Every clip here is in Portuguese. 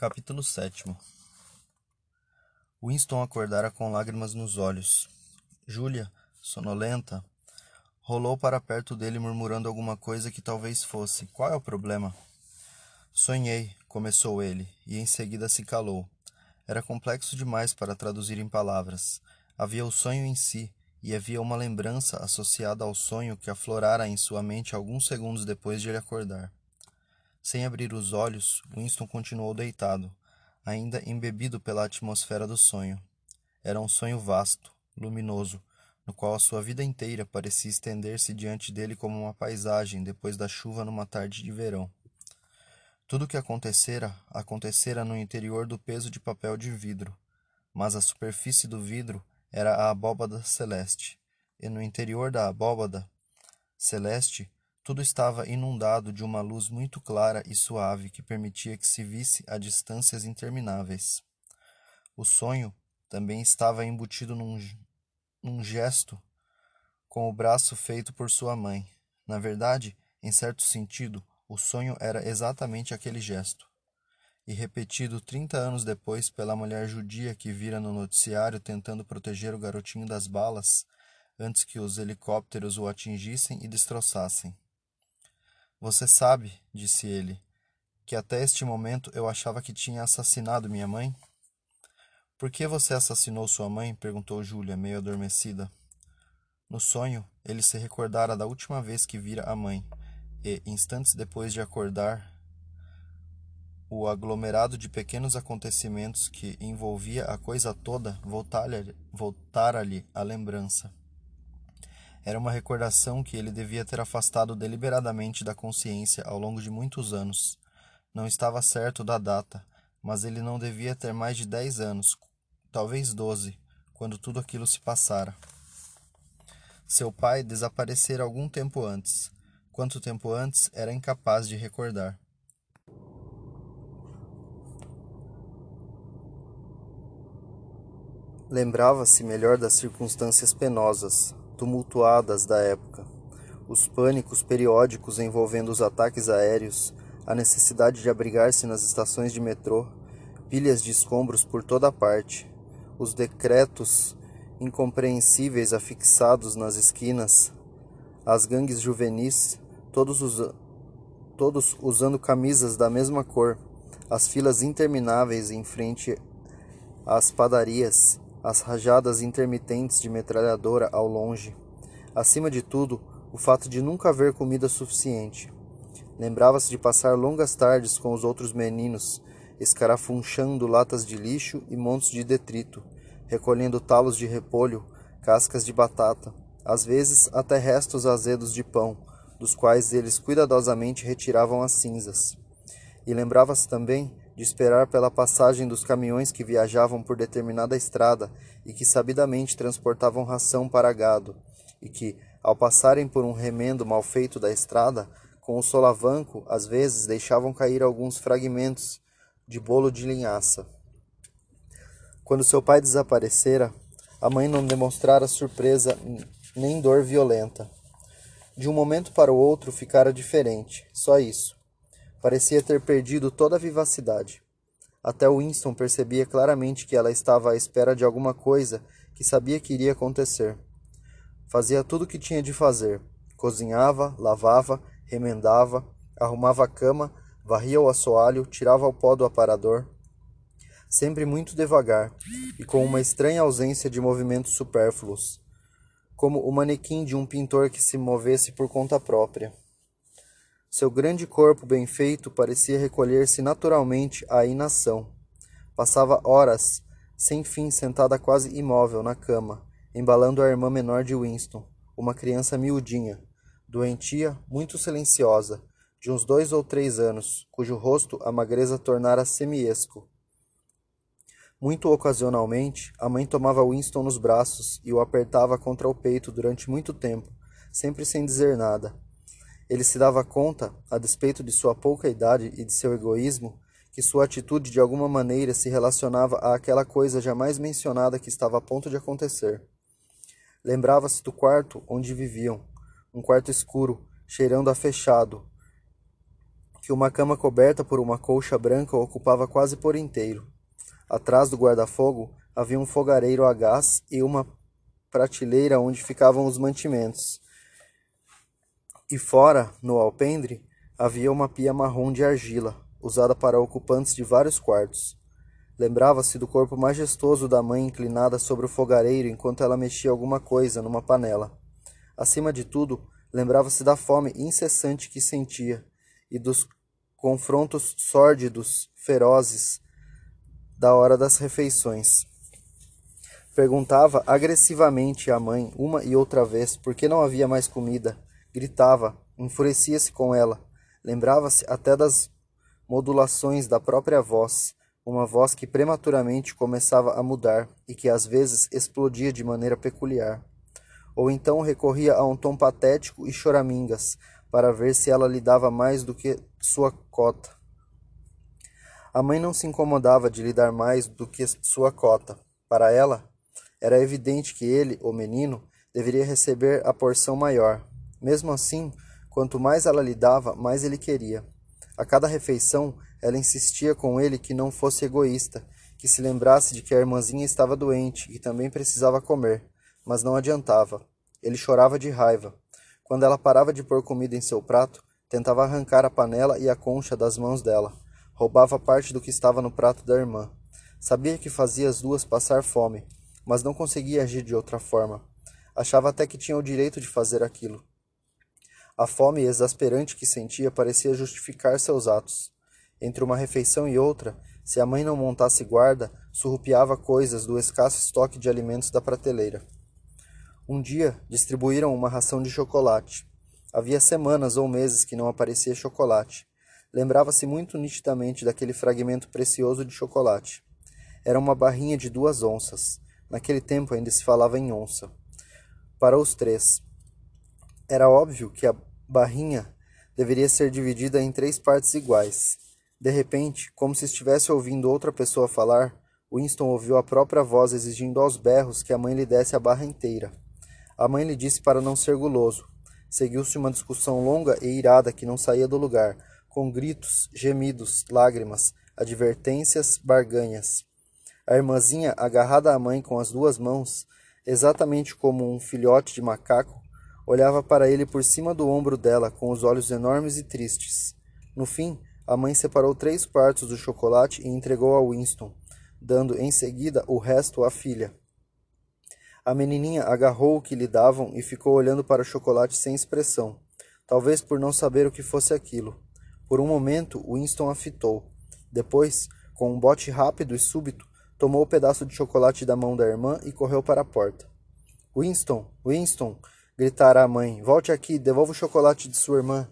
Capítulo 7 Winston acordara com lágrimas nos olhos. Júlia, sonolenta, rolou para perto dele murmurando alguma coisa que talvez fosse: Qual é o problema? Sonhei, começou ele, e em seguida se calou. Era complexo demais para traduzir em palavras. Havia o sonho em si, e havia uma lembrança associada ao sonho que aflorara em sua mente alguns segundos depois de ele acordar. Sem abrir os olhos, Winston continuou deitado, ainda embebido pela atmosfera do sonho. Era um sonho vasto, luminoso, no qual a sua vida inteira parecia estender-se diante dele como uma paisagem depois da chuva numa tarde de verão. Tudo o que acontecera, acontecera no interior do peso de papel de vidro, mas a superfície do vidro era a abóbada celeste, e no interior da abóbada celeste tudo estava inundado de uma luz muito clara e suave que permitia que se visse a distâncias intermináveis. O sonho também estava embutido num, num gesto com o braço feito por sua mãe. Na verdade, em certo sentido, o sonho era exatamente aquele gesto. E repetido trinta anos depois pela mulher judia que vira no noticiário tentando proteger o garotinho das balas antes que os helicópteros o atingissem e destroçassem. Você sabe, disse ele, que até este momento eu achava que tinha assassinado minha mãe? Por que você assassinou sua mãe? perguntou Júlia, meio adormecida. No sonho, ele se recordara da última vez que vira a mãe, e, instantes depois de acordar, o aglomerado de pequenos acontecimentos que envolvia a coisa toda voltara-lhe a lembrança. Era uma recordação que ele devia ter afastado deliberadamente da consciência ao longo de muitos anos. Não estava certo da data, mas ele não devia ter mais de dez anos, talvez doze, quando tudo aquilo se passara. Seu pai desaparecera algum tempo antes. Quanto tempo antes, era incapaz de recordar. Lembrava-se melhor das circunstâncias penosas, tumultuadas da época, os pânicos periódicos envolvendo os ataques aéreos, a necessidade de abrigar-se nas estações de metrô, pilhas de escombros por toda parte, os decretos incompreensíveis afixados nas esquinas, as gangues juvenis, todos, todos usando camisas da mesma cor, as filas intermináveis em frente às padarias, as rajadas intermitentes de metralhadora ao longe. Acima de tudo, o fato de nunca haver comida suficiente. Lembrava-se de passar longas tardes com os outros meninos, escarafunchando latas de lixo e montes de detrito, recolhendo talos de repolho, cascas de batata, às vezes até restos azedos de pão, dos quais eles cuidadosamente retiravam as cinzas. E lembrava-se também de esperar pela passagem dos caminhões que viajavam por determinada estrada e que sabidamente transportavam ração para gado, e que, ao passarem por um remendo mal feito da estrada, com o solavanco, às vezes deixavam cair alguns fragmentos de bolo de linhaça. Quando seu pai desaparecera, a mãe não demonstrara surpresa nem dor violenta. De um momento para o outro ficara diferente, só isso. Parecia ter perdido toda a vivacidade. Até Winston percebia claramente que ela estava à espera de alguma coisa que sabia que iria acontecer. Fazia tudo o que tinha de fazer. Cozinhava, lavava, remendava, arrumava a cama, varria o assoalho, tirava o pó do aparador. Sempre muito devagar e com uma estranha ausência de movimentos supérfluos, como o manequim de um pintor que se movesse por conta própria. Seu grande corpo bem feito parecia recolher-se naturalmente à inação. Passava horas sem fim sentada quase imóvel na cama, embalando a irmã menor de Winston, uma criança miudinha, doentia, muito silenciosa, de uns dois ou três anos, cujo rosto a magreza tornara semiesco. Muito ocasionalmente, a mãe tomava Winston nos braços e o apertava contra o peito durante muito tempo, sempre sem dizer nada ele se dava conta, a despeito de sua pouca idade e de seu egoísmo, que sua atitude de alguma maneira se relacionava àquela coisa jamais mencionada que estava a ponto de acontecer. Lembrava-se do quarto onde viviam, um quarto escuro, cheirando a fechado, que uma cama coberta por uma colcha branca ocupava quase por inteiro. Atrás do guarda-fogo havia um fogareiro a gás e uma prateleira onde ficavam os mantimentos. E fora, no alpendre, havia uma pia marrom de argila, usada para ocupantes de vários quartos. Lembrava-se do corpo majestoso da mãe inclinada sobre o fogareiro enquanto ela mexia alguma coisa numa panela. Acima de tudo, lembrava-se da fome incessante que sentia e dos confrontos sórdidos, ferozes, da hora das refeições. Perguntava agressivamente à mãe uma e outra vez por que não havia mais comida. Gritava, enfurecia-se com ela. Lembrava-se até das modulações da própria voz, uma voz que prematuramente começava a mudar e que às vezes explodia de maneira peculiar. Ou então recorria a um tom patético e choramingas, para ver se ela lhe dava mais do que sua cota. A mãe não se incomodava de lhe dar mais do que sua cota. Para ela, era evidente que ele, o menino, deveria receber a porção maior. Mesmo assim, quanto mais ela lhe dava, mais ele queria. A cada refeição, ela insistia com ele que não fosse egoísta, que se lembrasse de que a irmãzinha estava doente e também precisava comer, mas não adiantava. Ele chorava de raiva. Quando ela parava de pôr comida em seu prato, tentava arrancar a panela e a concha das mãos dela. Roubava parte do que estava no prato da irmã. Sabia que fazia as duas passar fome, mas não conseguia agir de outra forma. Achava até que tinha o direito de fazer aquilo. A fome exasperante que sentia parecia justificar seus atos. Entre uma refeição e outra, se a mãe não montasse guarda, surrupiava coisas do escasso estoque de alimentos da prateleira. Um dia distribuíram uma ração de chocolate. Havia semanas ou meses que não aparecia chocolate. Lembrava-se muito nitidamente daquele fragmento precioso de chocolate. Era uma barrinha de duas onças. Naquele tempo ainda se falava em onça. Para os três. Era óbvio que a barrinha deveria ser dividida em três partes iguais. De repente, como se estivesse ouvindo outra pessoa falar, Winston ouviu a própria voz exigindo aos berros que a mãe lhe desse a barra inteira. A mãe lhe disse para não ser guloso. Seguiu-se uma discussão longa e irada que não saía do lugar, com gritos, gemidos, lágrimas, advertências, barganhas. A irmãzinha, agarrada à mãe com as duas mãos, exatamente como um filhote de macaco, olhava para ele por cima do ombro dela com os olhos enormes e tristes. No fim, a mãe separou três quartos do chocolate e entregou a Winston, dando em seguida o resto à filha. A menininha agarrou o que lhe davam e ficou olhando para o chocolate sem expressão, talvez por não saber o que fosse aquilo. Por um momento, Winston a fitou. Depois, com um bote rápido e súbito, tomou o pedaço de chocolate da mão da irmã e correu para a porta. Winston, Winston, gritara a mãe, volte aqui, devolva o chocolate de sua irmã.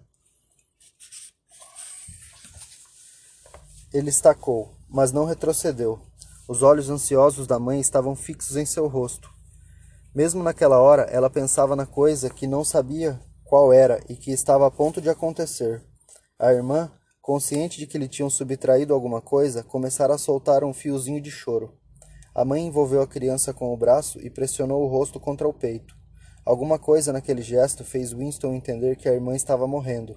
Ele estacou, mas não retrocedeu. Os olhos ansiosos da mãe estavam fixos em seu rosto. Mesmo naquela hora, ela pensava na coisa que não sabia qual era e que estava a ponto de acontecer. A irmã, consciente de que lhe tinham subtraído alguma coisa, começara a soltar um fiozinho de choro. A mãe envolveu a criança com o braço e pressionou o rosto contra o peito. Alguma coisa naquele gesto fez Winston entender que a irmã estava morrendo.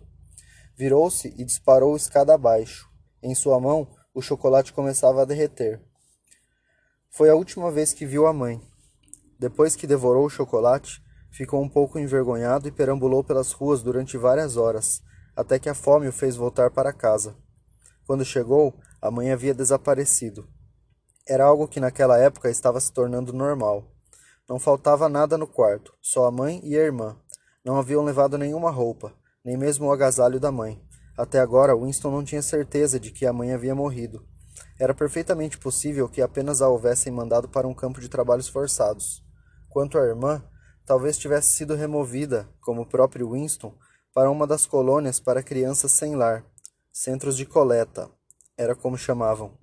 Virou-se e disparou escada abaixo. Em sua mão, o chocolate começava a derreter. Foi a última vez que viu a mãe. Depois que devorou o chocolate, ficou um pouco envergonhado e perambulou pelas ruas durante várias horas, até que a fome o fez voltar para casa. Quando chegou, a mãe havia desaparecido. Era algo que naquela época estava se tornando normal. Não faltava nada no quarto, só a mãe e a irmã. Não haviam levado nenhuma roupa, nem mesmo o agasalho da mãe. Até agora, Winston não tinha certeza de que a mãe havia morrido. Era perfeitamente possível que apenas a houvessem mandado para um campo de trabalhos forçados. Quanto à irmã, talvez tivesse sido removida, como o próprio Winston, para uma das colônias para crianças sem lar, centros de coleta, era como chamavam,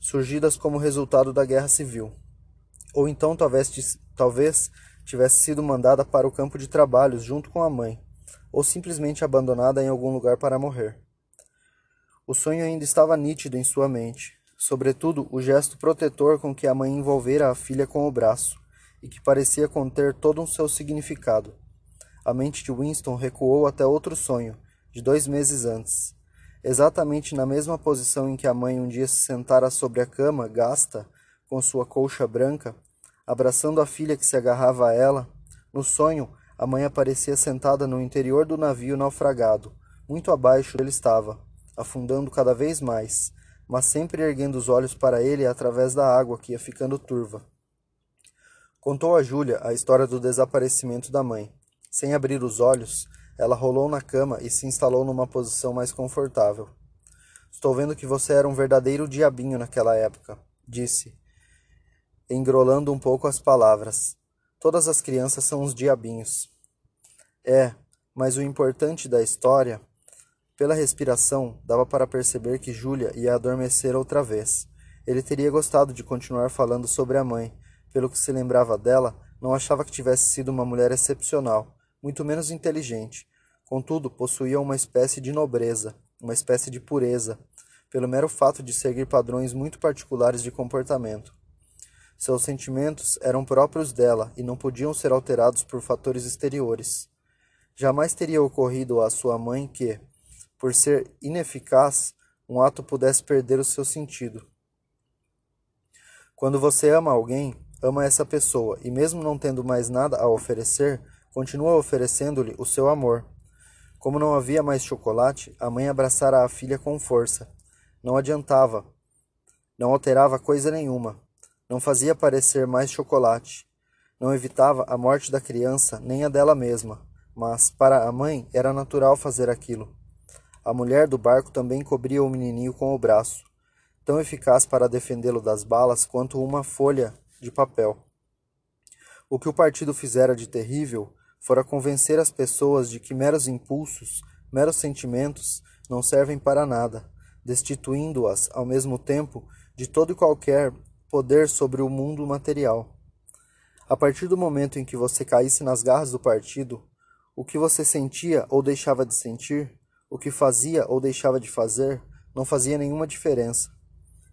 surgidas como resultado da guerra civil. Ou então talvez, talvez tivesse sido mandada para o campo de trabalhos junto com a mãe, ou simplesmente abandonada em algum lugar para morrer. O sonho ainda estava nítido em sua mente, sobretudo o gesto protetor com que a mãe envolvera a filha com o braço e que parecia conter todo um seu significado. A mente de Winston recuou até outro sonho, de dois meses antes. exatamente na mesma posição em que a mãe um dia se sentara sobre a cama, gasta, com sua colcha branca, abraçando a filha que se agarrava a ela. No sonho, a mãe aparecia sentada no interior do navio naufragado. Muito abaixo ele estava, afundando cada vez mais, mas sempre erguendo os olhos para ele através da água que ia ficando turva. Contou a Júlia a história do desaparecimento da mãe. Sem abrir os olhos, ela rolou na cama e se instalou numa posição mais confortável. Estou vendo que você era um verdadeiro diabinho naquela época, disse, engrolando um pouco as palavras. Todas as crianças são uns diabinhos. É, mas o importante da história, pela respiração, dava para perceber que Júlia ia adormecer outra vez. Ele teria gostado de continuar falando sobre a mãe. Pelo que se lembrava dela, não achava que tivesse sido uma mulher excepcional muito menos inteligente. Contudo, possuía uma espécie de nobreza, uma espécie de pureza, pelo mero fato de seguir padrões muito particulares de comportamento. Seus sentimentos eram próprios dela e não podiam ser alterados por fatores exteriores. Jamais teria ocorrido à sua mãe que, por ser ineficaz, um ato pudesse perder o seu sentido. Quando você ama alguém, ama essa pessoa, e mesmo não tendo mais nada a oferecer, continua oferecendo-lhe o seu amor. Como não havia mais chocolate, a mãe abraçara a filha com força. Não adiantava. Não alterava coisa nenhuma. Não fazia parecer mais chocolate. Não evitava a morte da criança nem a dela mesma. Mas, para a mãe, era natural fazer aquilo. A mulher do barco também cobria o menininho com o braço, tão eficaz para defendê-lo das balas quanto uma folha de papel. O que o partido fizera de terrível fora convencer as pessoas de que meros impulsos, meros sentimentos, não servem para nada, destituindo-as, ao mesmo tempo, de todo e qualquer poder sobre o mundo material. A partir do momento em que você caísse nas garras do partido, o que você sentia ou deixava de sentir, o que fazia ou deixava de fazer, não fazia nenhuma diferença.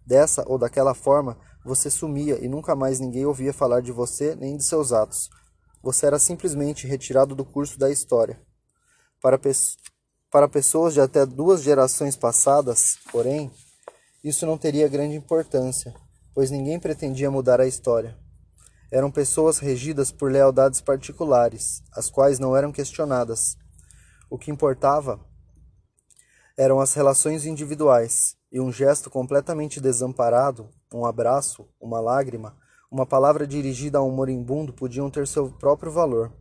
Dessa ou daquela forma, você sumia e nunca mais ninguém ouvia falar de você nem de seus atos, você era simplesmente retirado do curso da história. Para, pe para pessoas de até duas gerações passadas, porém, isso não teria grande importância, pois ninguém pretendia mudar a história. Eram pessoas regidas por lealdades particulares, as quais não eram questionadas. O que importava eram as relações individuais, e um gesto completamente desamparado, um abraço, uma lágrima, uma palavra dirigida a um moribundo podiam ter seu próprio valor.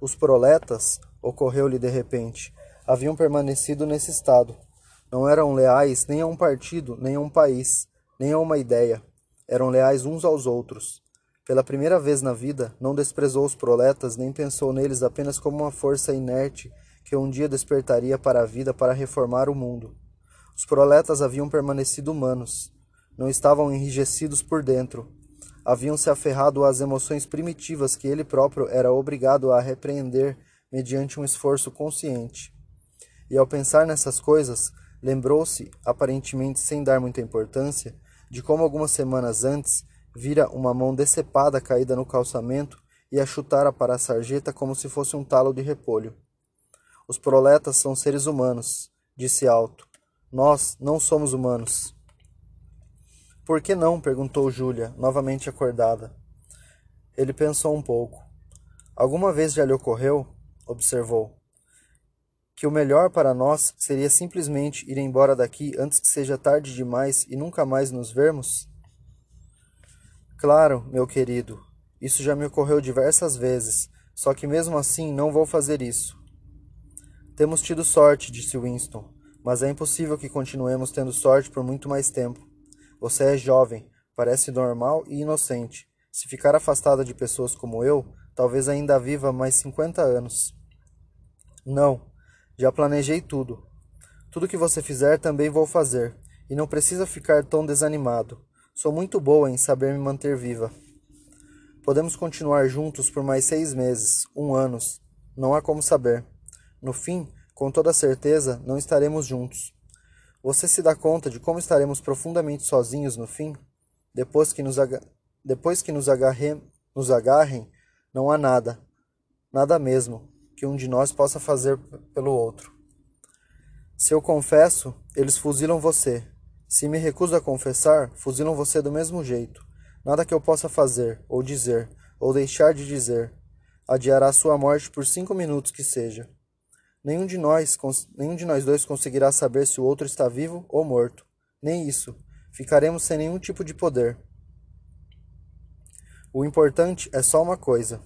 Os proletas, ocorreu-lhe de repente, haviam permanecido nesse estado. Não eram leais nem a um partido, nem a um país, nem a uma ideia. Eram leais uns aos outros. Pela primeira vez na vida, não desprezou os proletas nem pensou neles apenas como uma força inerte que um dia despertaria para a vida para reformar o mundo. Os proletas haviam permanecido humanos. Não estavam enrijecidos por dentro, haviam se aferrado às emoções primitivas que ele próprio era obrigado a repreender mediante um esforço consciente. E ao pensar nessas coisas, lembrou-se, aparentemente sem dar muita importância, de como algumas semanas antes vira uma mão decepada caída no calçamento e a chutara para a sarjeta como se fosse um talo de repolho. Os proletas são seres humanos, disse alto. Nós não somos humanos. Por que não? perguntou Júlia, novamente acordada. Ele pensou um pouco. Alguma vez já lhe ocorreu, observou, que o melhor para nós seria simplesmente ir embora daqui antes que seja tarde demais e nunca mais nos vermos? Claro, meu querido, isso já me ocorreu diversas vezes, só que mesmo assim não vou fazer isso. Temos tido sorte, disse Winston, mas é impossível que continuemos tendo sorte por muito mais tempo. Você é jovem, parece normal e inocente. Se ficar afastada de pessoas como eu, talvez ainda viva mais 50 anos. Não, já planejei tudo. Tudo que você fizer também vou fazer, e não precisa ficar tão desanimado. Sou muito boa em saber me manter viva. Podemos continuar juntos por mais seis meses, um ano. Não há como saber. No fim, com toda certeza, não estaremos juntos. Você se dá conta de como estaremos profundamente sozinhos no fim? Depois que nos, aga... Depois que nos, agarre... nos agarrem, não há nada, nada mesmo, que um de nós possa fazer pelo outro. Se eu confesso, eles fuzilam você. Se me recuso a confessar, fuzilam você do mesmo jeito. Nada que eu possa fazer, ou dizer, ou deixar de dizer, adiará sua morte por cinco minutos que seja. Nenhum de nós, nenhum de nós dois conseguirá saber se o outro está vivo ou morto. Nem isso. Ficaremos sem nenhum tipo de poder. O importante é só uma coisa: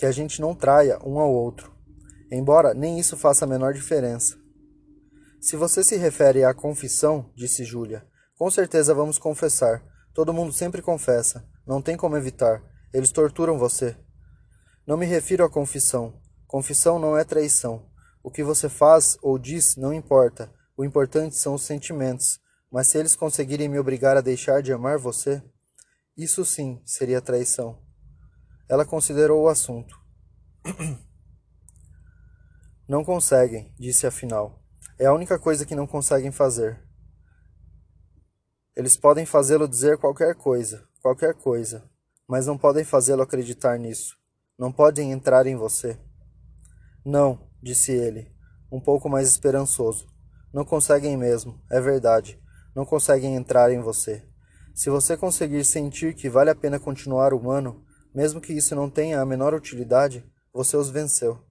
que a gente não traia um ao outro embora nem isso faça a menor diferença. Se você se refere à confissão, disse Júlia, com certeza vamos confessar. Todo mundo sempre confessa. Não tem como evitar. Eles torturam você. Não me refiro à confissão. Confissão não é traição. O que você faz ou diz não importa. O importante são os sentimentos. Mas se eles conseguirem me obrigar a deixar de amar você, isso sim seria traição. Ela considerou o assunto. Não conseguem, disse afinal. É a única coisa que não conseguem fazer. Eles podem fazê-lo dizer qualquer coisa, qualquer coisa, mas não podem fazê-lo acreditar nisso. Não podem entrar em você. Não, disse ele, um pouco mais esperançoso. Não conseguem mesmo, é verdade. Não conseguem entrar em você. Se você conseguir sentir que vale a pena continuar humano, mesmo que isso não tenha a menor utilidade, você os venceu.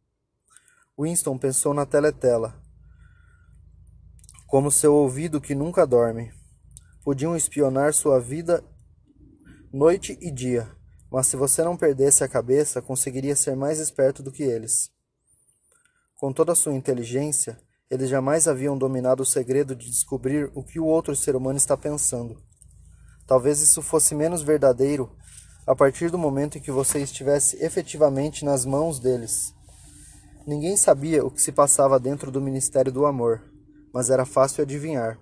Winston pensou na teletela, como seu ouvido que nunca dorme. Podiam espionar sua vida noite e dia, mas se você não perdesse a cabeça, conseguiria ser mais esperto do que eles. Com toda a sua inteligência, eles jamais haviam dominado o segredo de descobrir o que o outro ser humano está pensando. Talvez isso fosse menos verdadeiro a partir do momento em que você estivesse efetivamente nas mãos deles. Ninguém sabia o que se passava dentro do Ministério do Amor, mas era fácil adivinhar.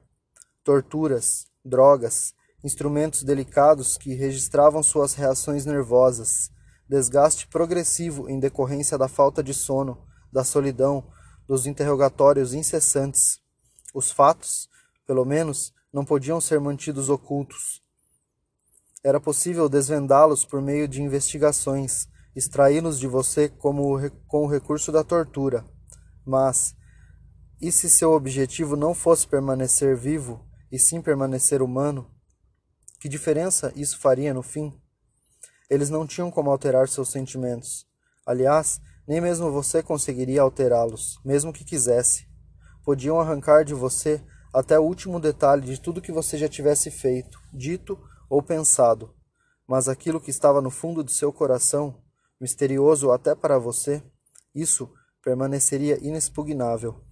Torturas, drogas, instrumentos delicados que registravam suas reações nervosas, desgaste progressivo em decorrência da falta de sono, da solidão, dos interrogatórios incessantes. Os fatos, pelo menos, não podiam ser mantidos ocultos. Era possível desvendá-los por meio de investigações, extraí-los de você como, com o recurso da tortura. Mas, e se seu objetivo não fosse permanecer vivo, e sim permanecer humano? Que diferença isso faria no fim? Eles não tinham como alterar seus sentimentos. Aliás, nem mesmo você conseguiria alterá-los, mesmo que quisesse. Podiam arrancar de você até o último detalhe de tudo que você já tivesse feito, dito ou pensado, mas aquilo que estava no fundo de seu coração misterioso até para você, isso permaneceria inexpugnável.